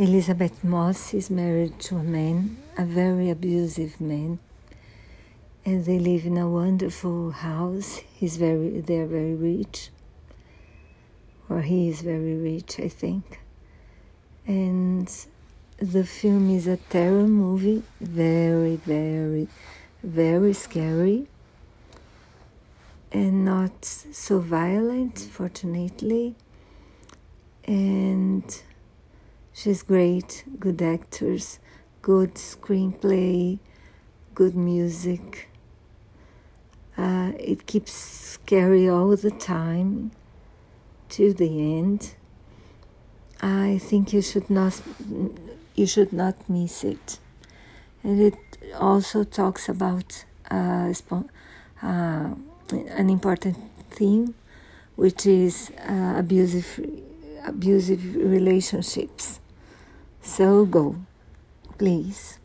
Elisabeth Moss is married to a man, a very abusive man, and they live in a wonderful house. He's very, they're very rich, or he is very rich, I think. And the film is a terror movie, very, very, very scary, and not so violent, fortunately. And she's great, good actors, good screenplay, good music. Uh, it keeps scary all the time to the end. I think you should not you should not miss it. And it also talks about uh, uh, an important theme, which is uh, abusive abusive relationships. So go, please.